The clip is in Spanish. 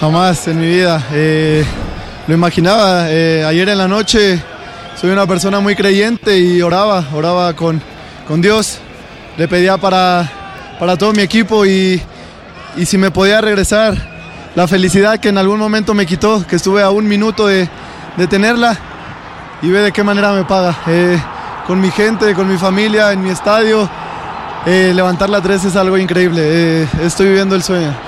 Jamás en mi vida. Eh, lo imaginaba. eh, ayer en la noche soy una persona muy creyente y oraba, oraba con, con Dios. Le pedía para, para todo mi equipo y, y si me podía regresar la felicidad que en algún momento me quitó, que estuve a un minuto de, de tenerla y ve de qué manera me paga. Eh, con mi gente, con mi familia, en mi estadio, levantar la 3 es algo increíble. Estoy viviendo el sueño.